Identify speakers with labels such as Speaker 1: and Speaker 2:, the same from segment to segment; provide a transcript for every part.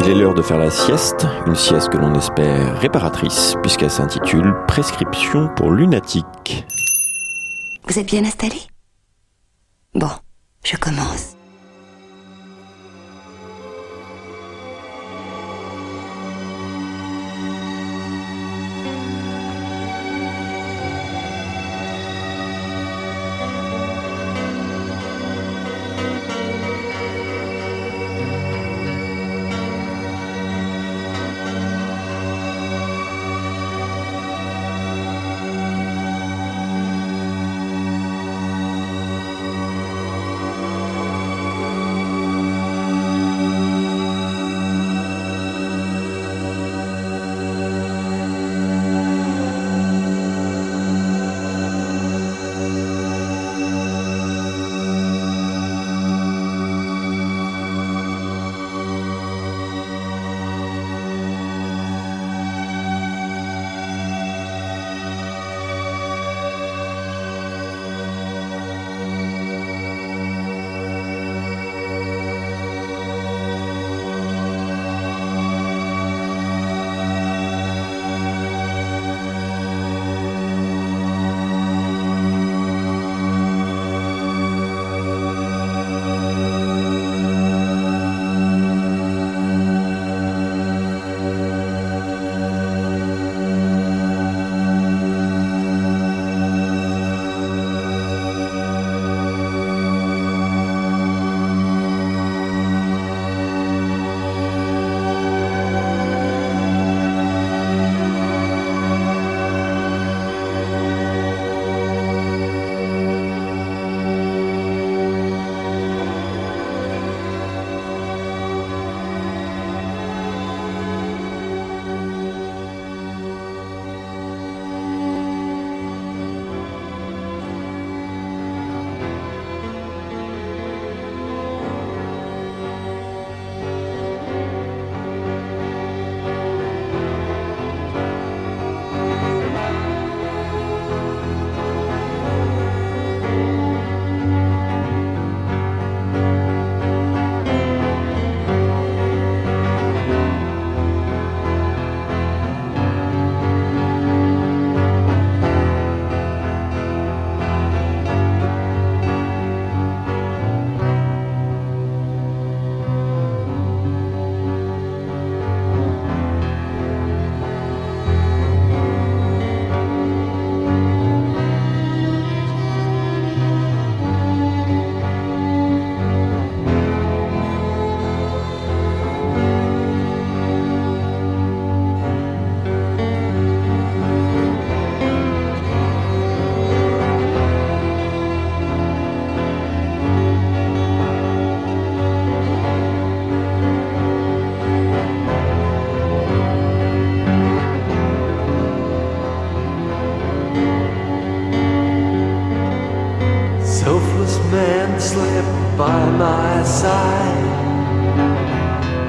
Speaker 1: Il est l'heure de faire la sieste, une sieste que l'on espère réparatrice, puisqu'elle s'intitule Prescription pour lunatique.
Speaker 2: Vous êtes bien installé? Bon, je commence.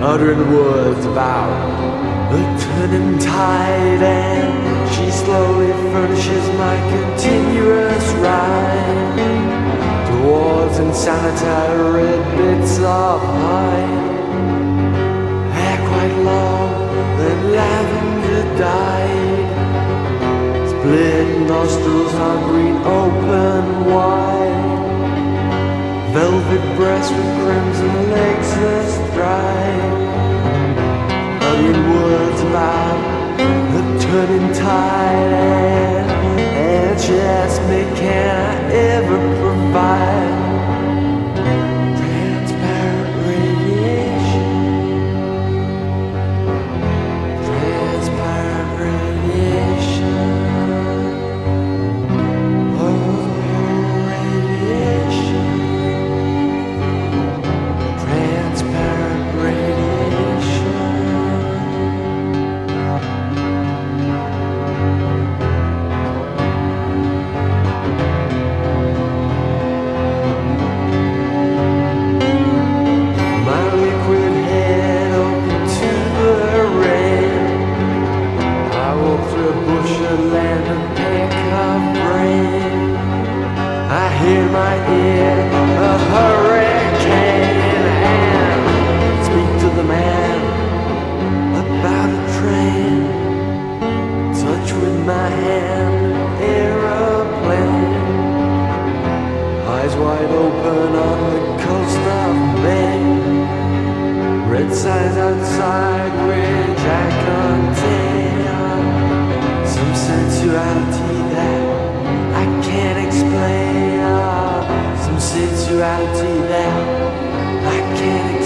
Speaker 3: Uttering words about the turning tide, and she slowly furnishes my continuous ride towards insanitary bits of hide. Hair quite long, then lavender dyed. Split nostrils are green, open wide. Velvet breast with crimson legs astride uttering words about the turning tide. And just me can I ever provide Red signs outside which I contain Some sensuality that I can't explain. Some sensuality that I can't explain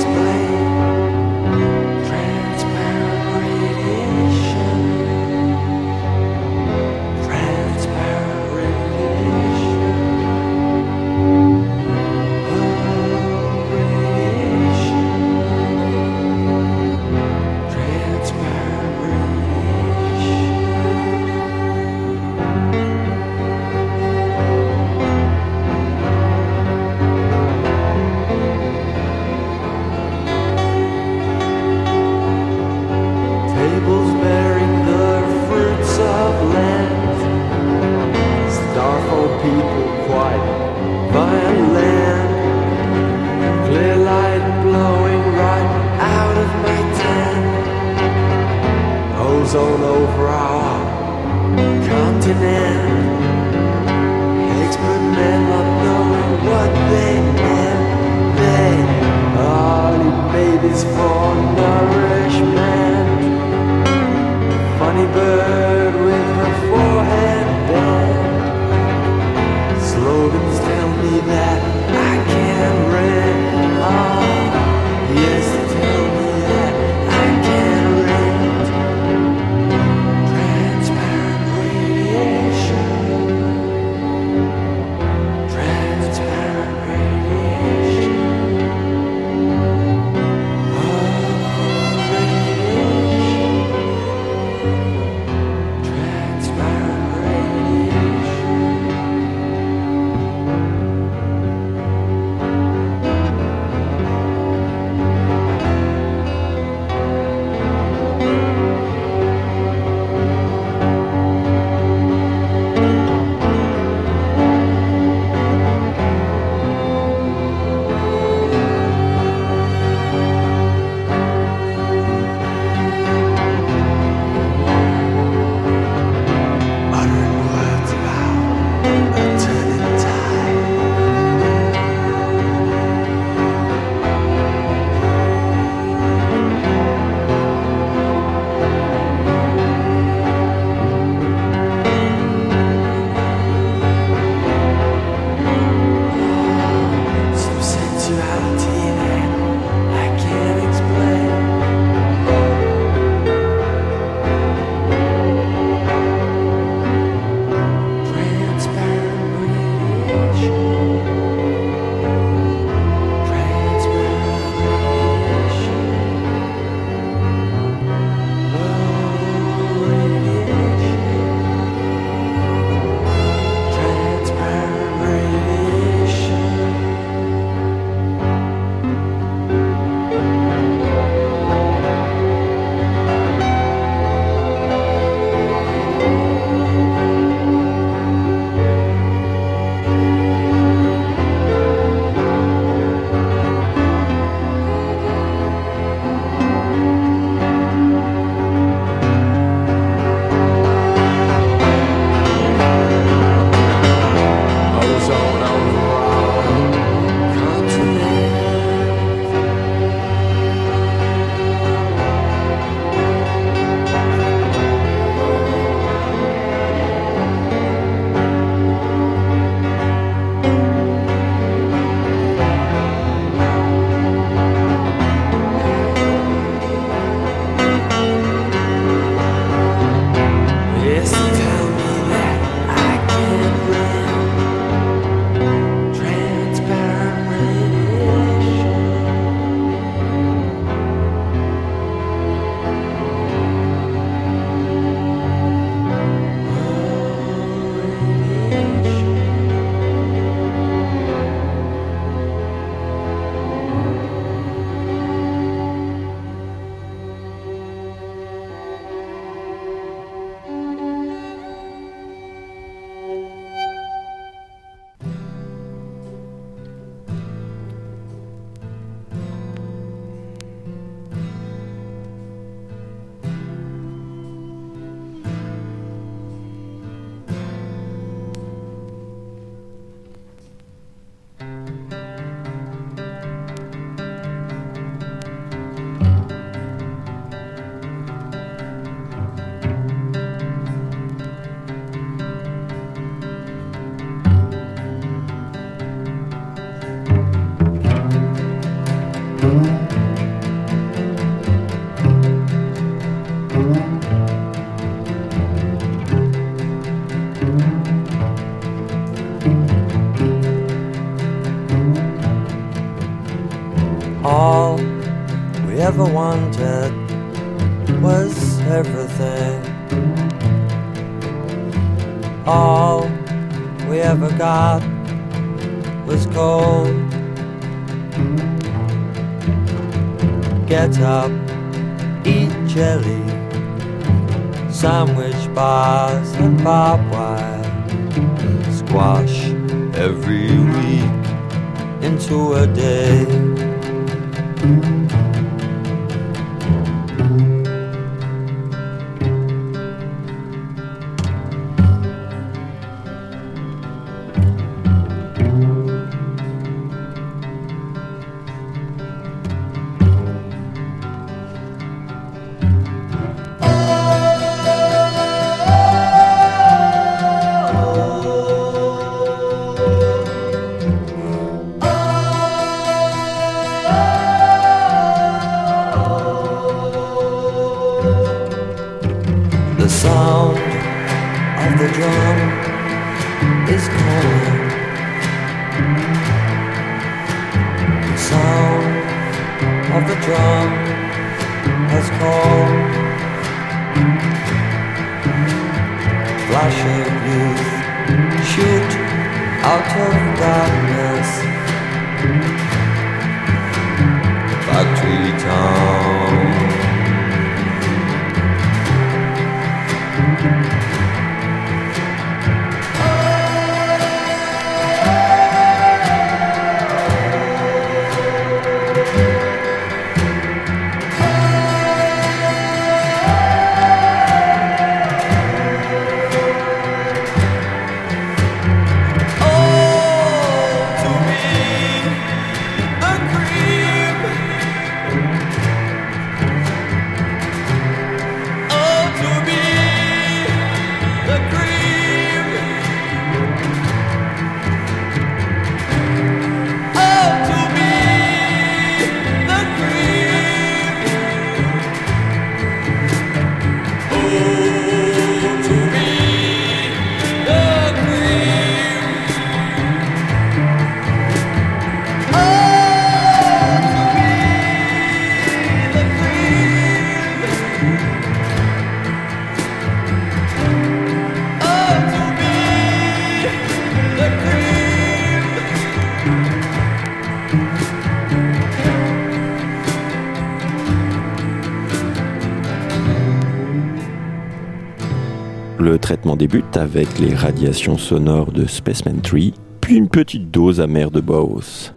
Speaker 1: débute avec les radiations sonores de Spaceman Tree, puis une petite dose amère de Bauhaus.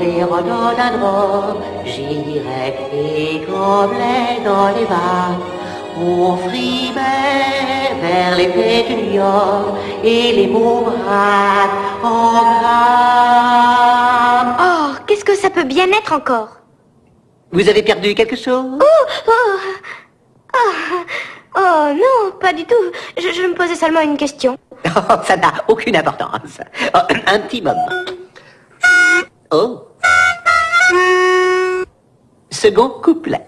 Speaker 4: les rhododendrons, j'irai et gobelets dans les vagues. On frimait vers les et les beaux bras en grammes.
Speaker 5: Oh, qu'est-ce que ça peut bien être encore?
Speaker 4: Vous avez perdu quelque chose?
Speaker 5: Oh, oh, oh, non, pas du tout. Je, je me posais seulement une question.
Speaker 4: Oh, ça n'a aucune importance. Oh, un petit moment. Oh. Second couplet.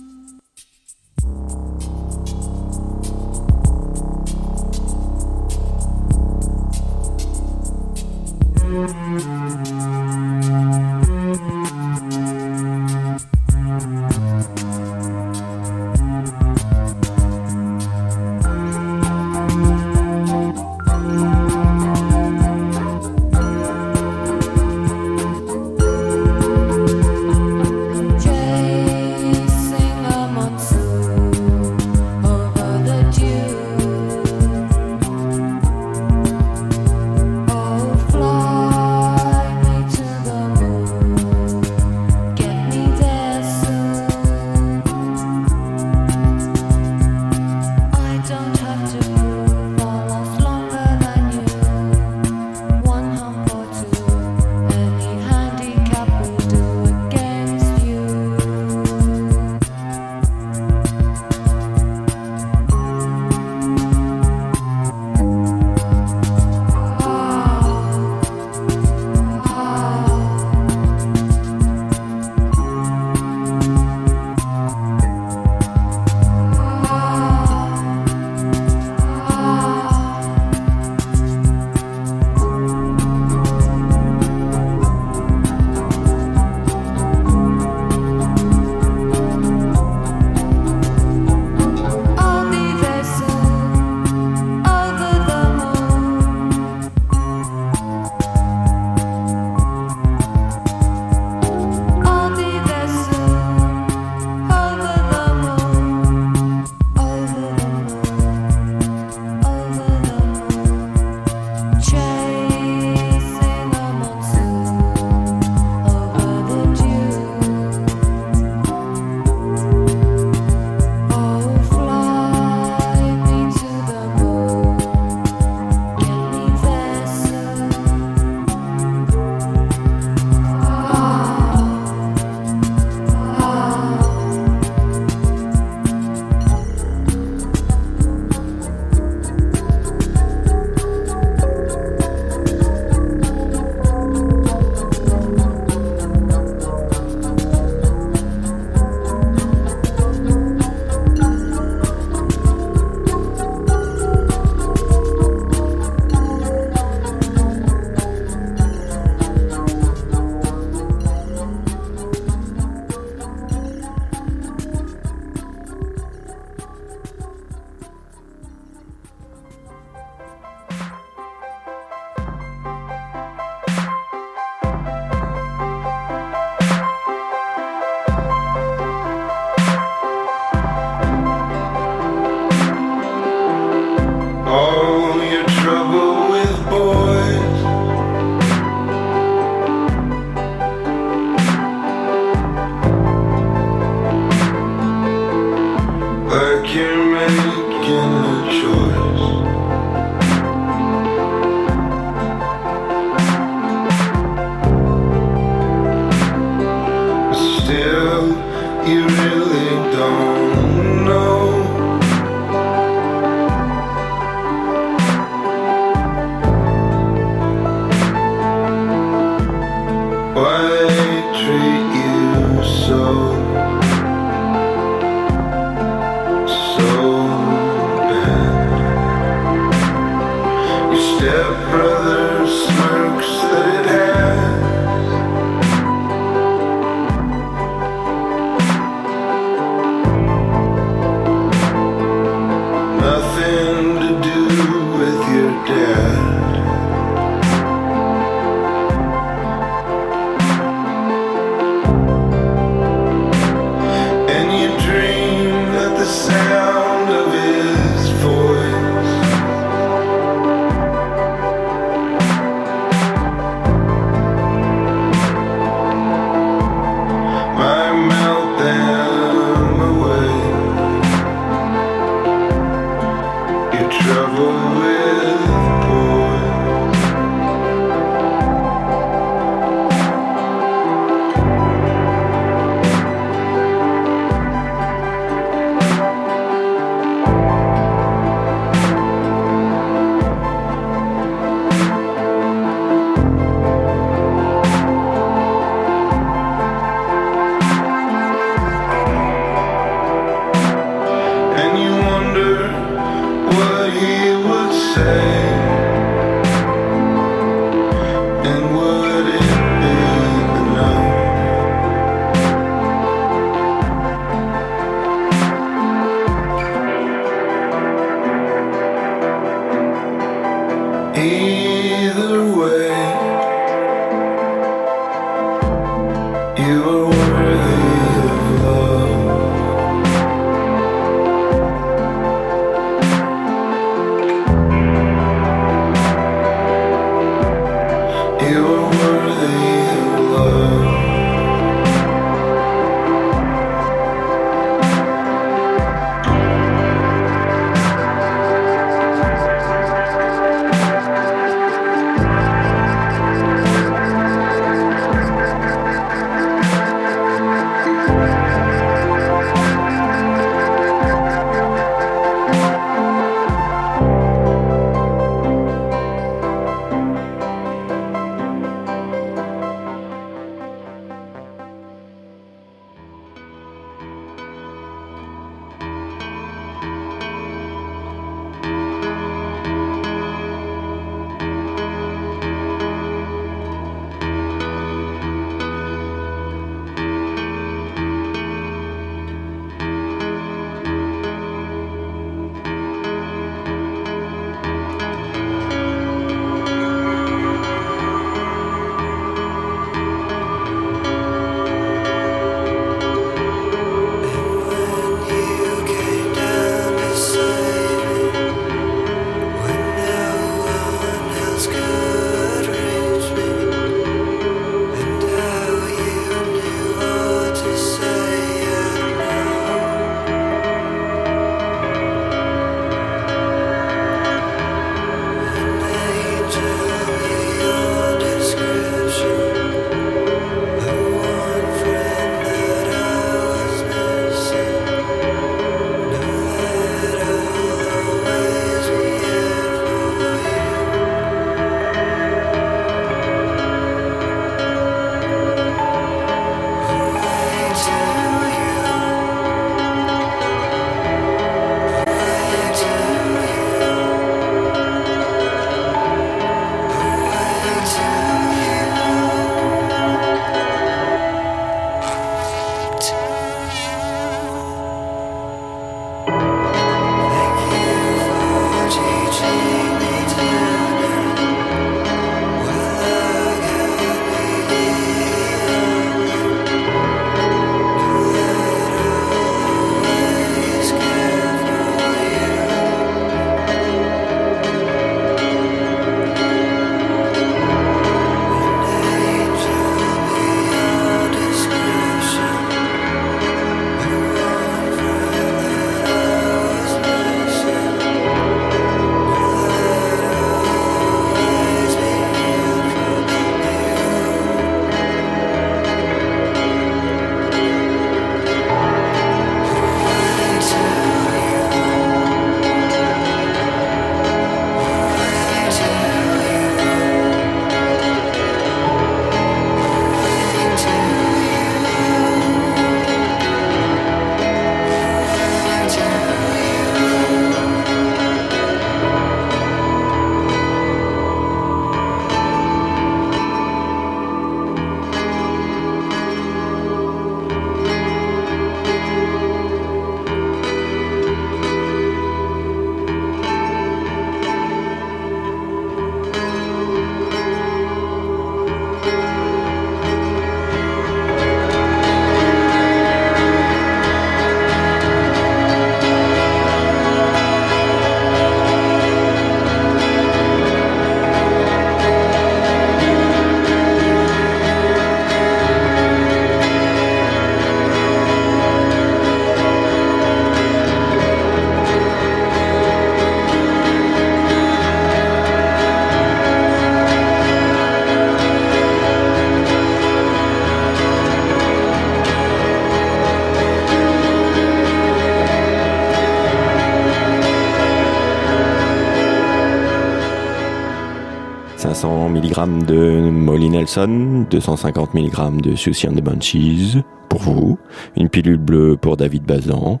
Speaker 1: mg de Molly Nelson, 250 mg de Susie and the Bunchies pour vous, une pilule bleue pour David Bazan,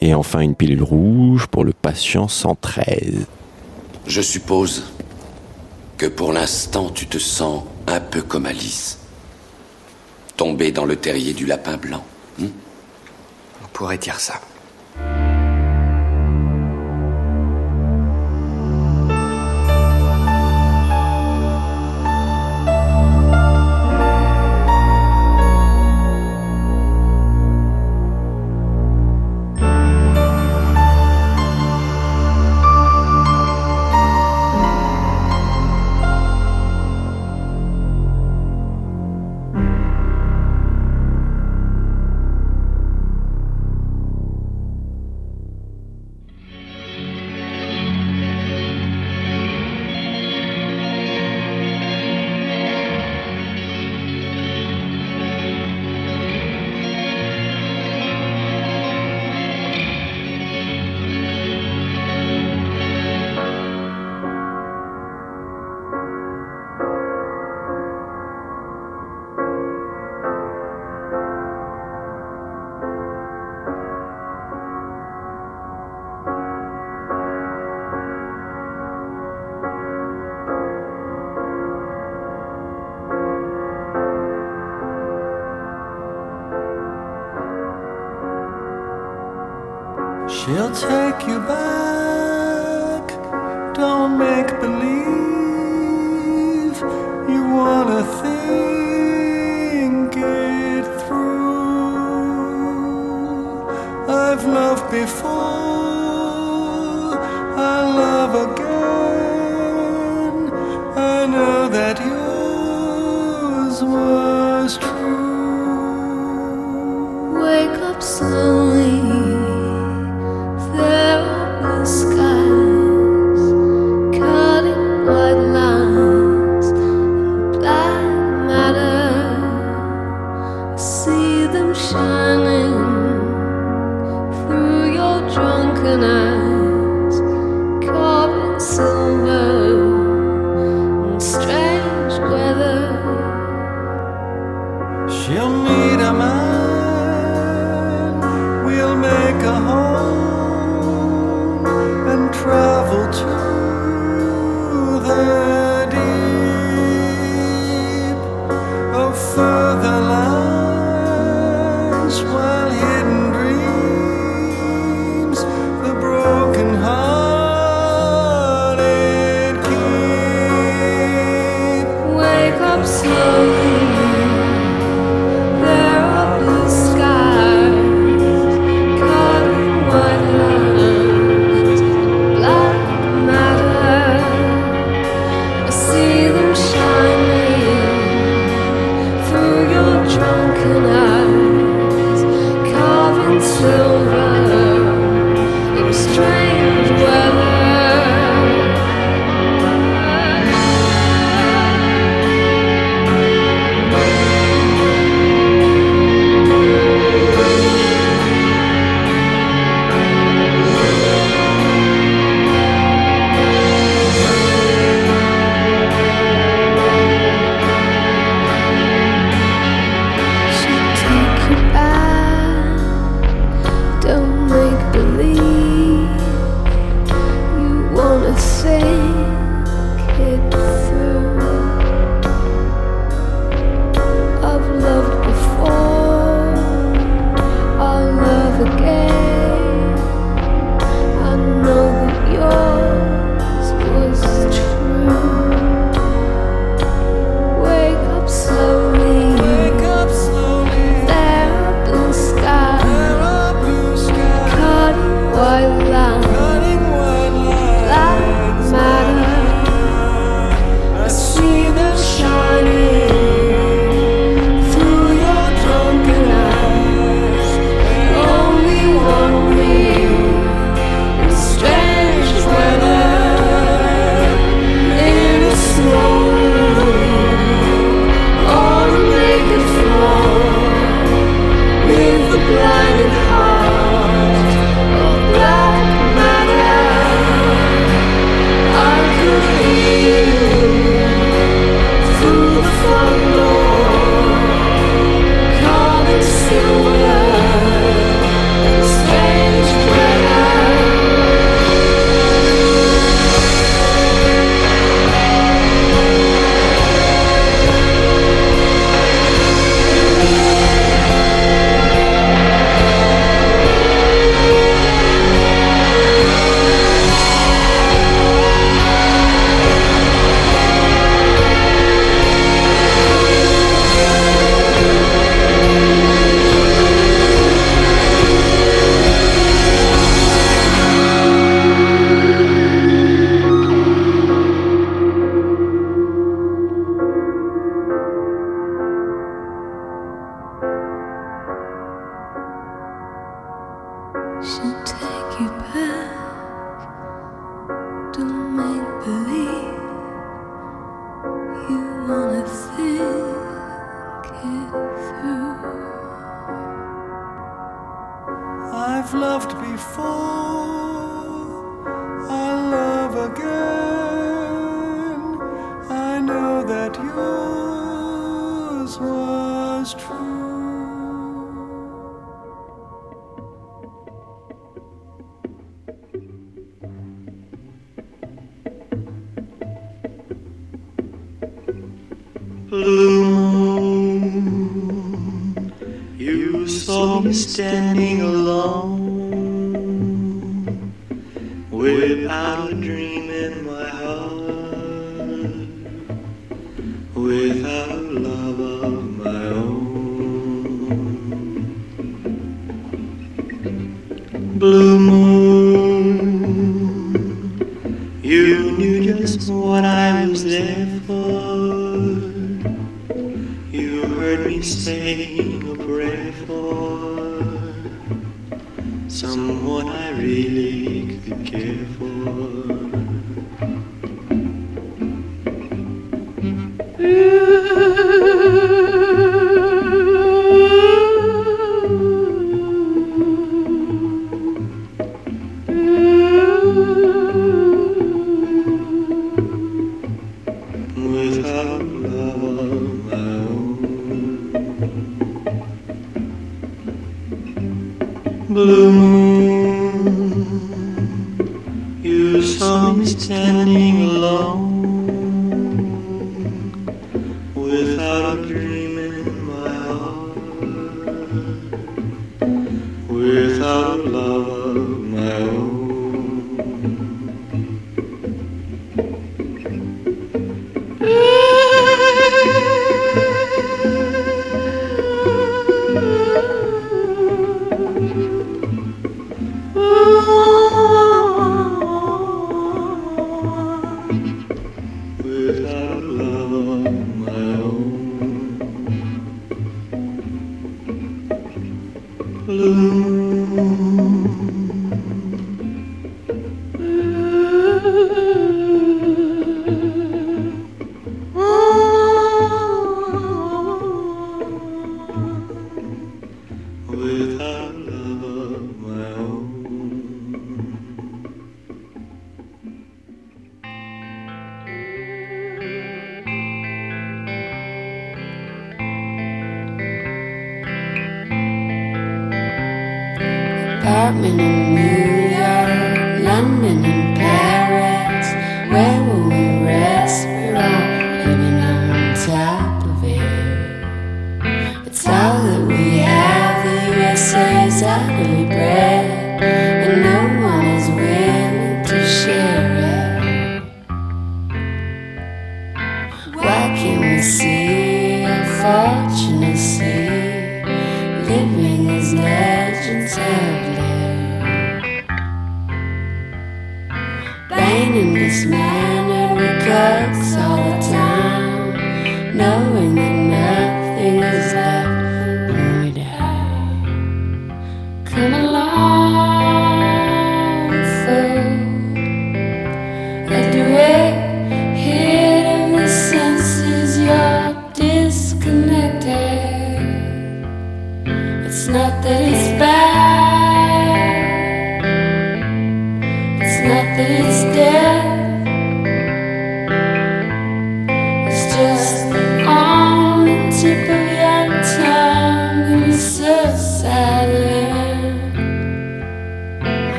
Speaker 1: et enfin une pilule rouge pour le patient 113.
Speaker 6: Je suppose que pour l'instant tu te sens un peu comme Alice, tombée dans le terrier du lapin blanc. Hmm
Speaker 7: On pourrait dire ça.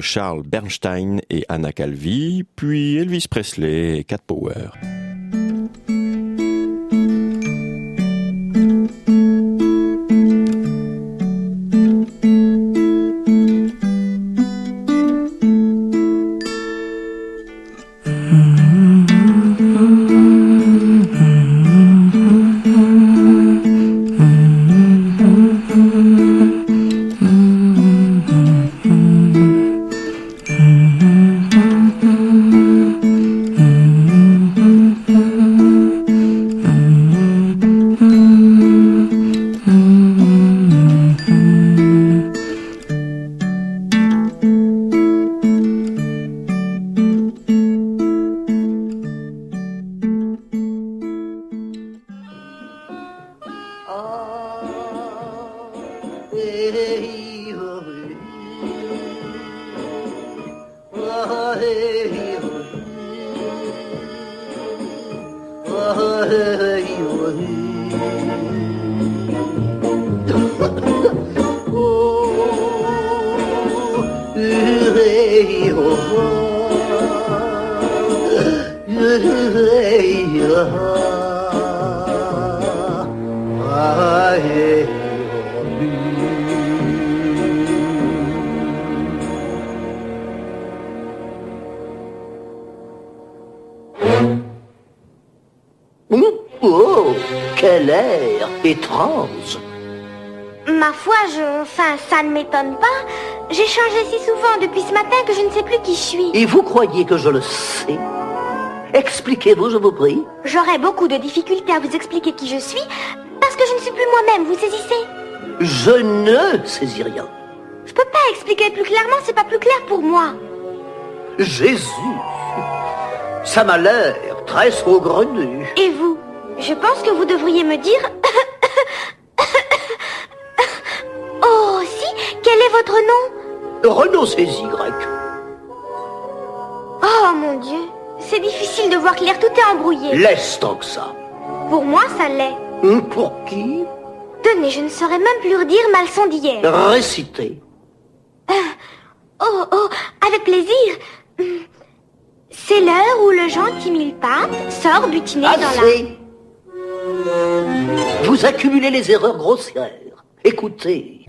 Speaker 8: Charles Bernstein et Anna Calvi, puis Elvis Presley et Cat Power.
Speaker 5: Depuis ce matin que je ne sais plus qui je suis.
Speaker 9: Et vous croyez que je le sais? Expliquez-vous, je vous prie.
Speaker 5: J'aurais beaucoup de difficultés à vous expliquer qui je suis parce que je ne suis plus moi-même, vous saisissez?
Speaker 9: Je ne saisis rien.
Speaker 5: Je peux pas expliquer plus clairement, c'est pas plus clair pour moi.
Speaker 9: Jésus Ça m'a l'air très saugrenu.
Speaker 5: Et vous Je pense que vous devriez me dire... oh, si Quel est votre nom?
Speaker 9: Saisit grec.
Speaker 5: Oh, mon Dieu C'est difficile de voir clair, tout est embrouillé.
Speaker 9: Laisse tant que ça.
Speaker 5: Pour moi, ça l'est.
Speaker 9: Hum, Pour qui?
Speaker 5: Tenez, je ne saurais même plus redire ma leçon d'hier.
Speaker 9: Récitez.
Speaker 5: Oh, oh, avec plaisir. Hum. C'est l'heure où le gentil mille-pattes sort butiné dans la...
Speaker 9: Vous accumulez les erreurs grossières. Écoutez.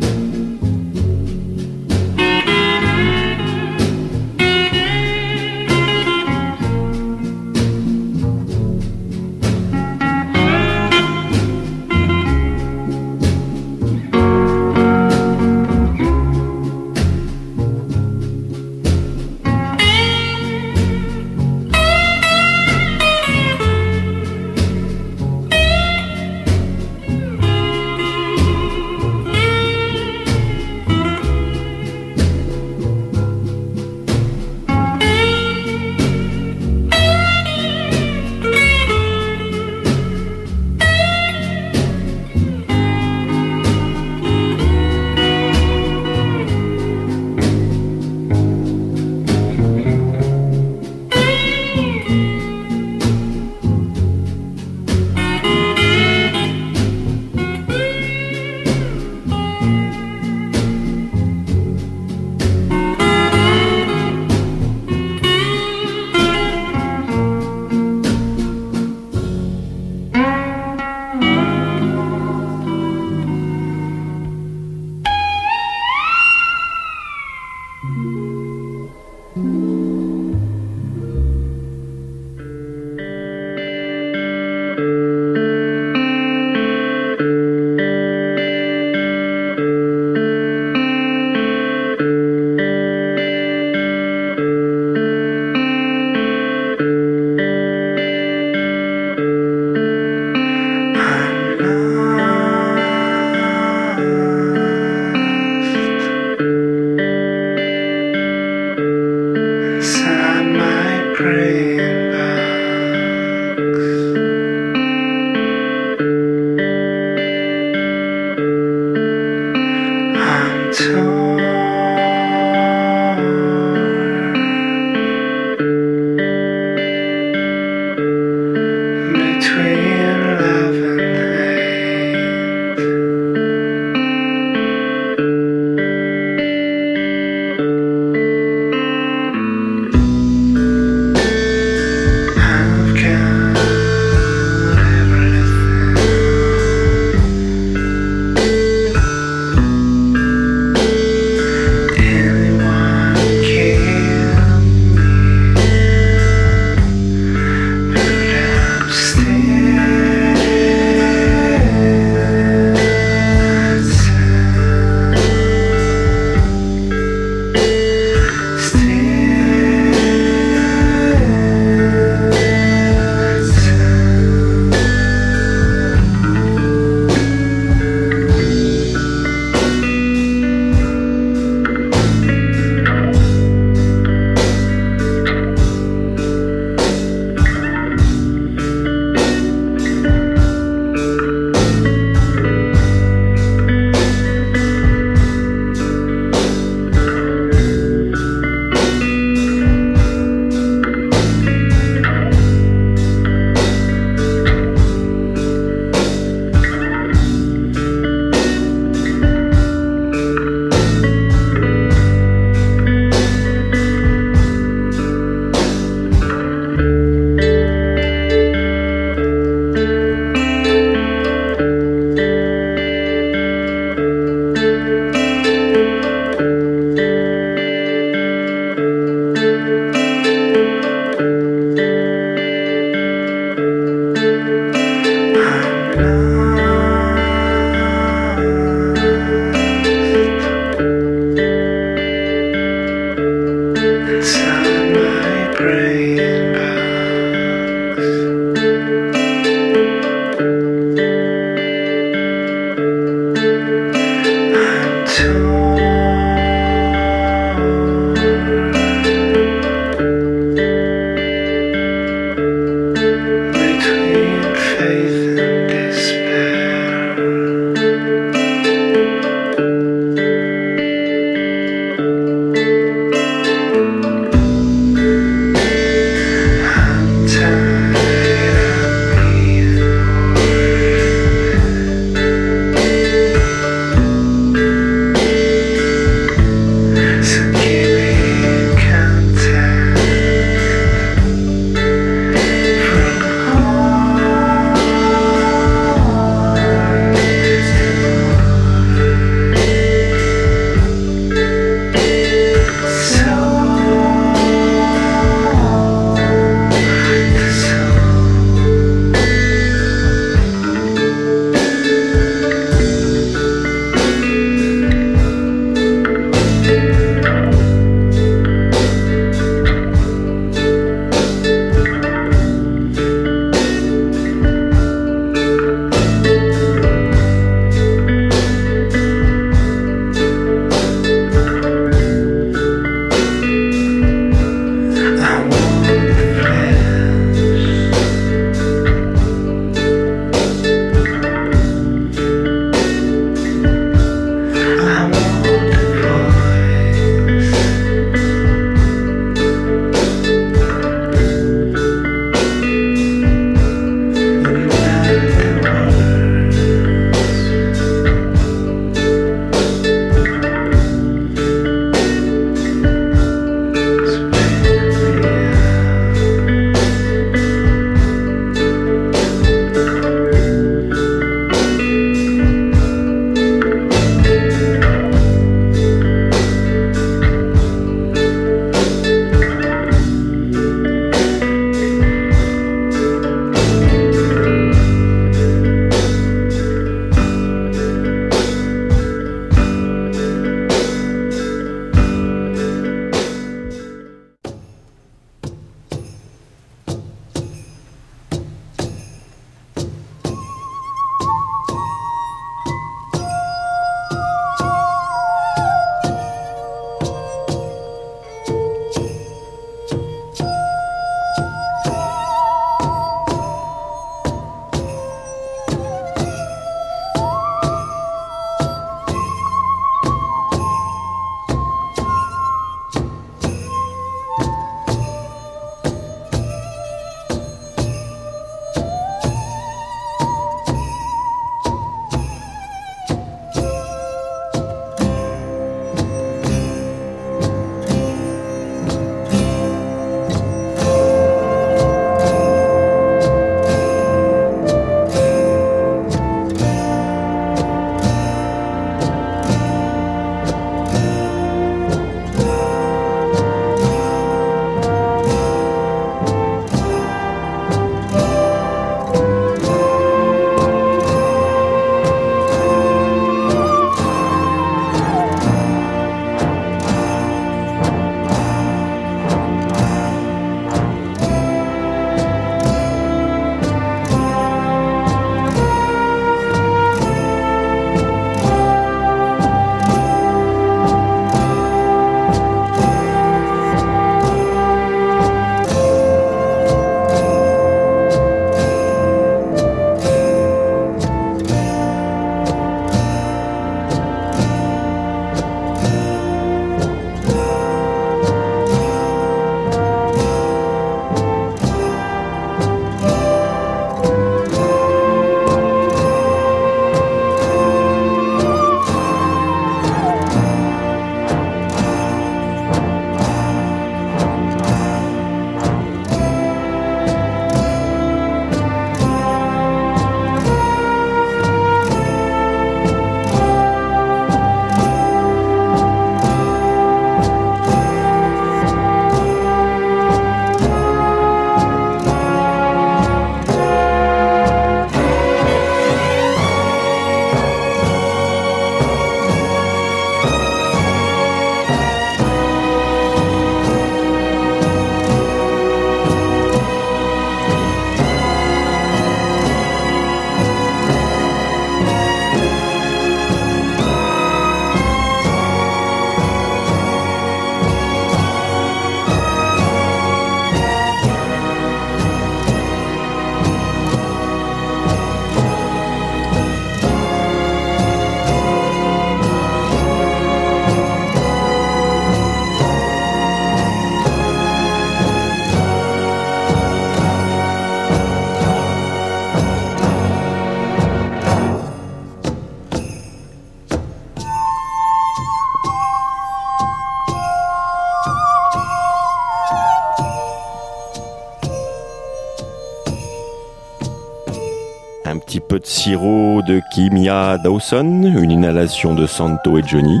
Speaker 1: De Kimia Dawson, une inhalation de Santo et Johnny.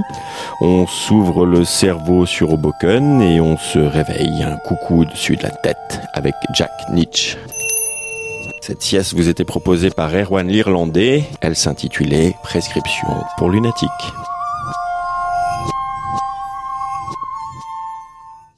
Speaker 1: On s'ouvre le cerveau sur Hoboken et on se réveille. Un coucou au-dessus de la tête avec Jack Nietzsche. Cette sieste vous était proposée par Erwan l'Irlandais. Elle s'intitulait Prescription pour lunatique.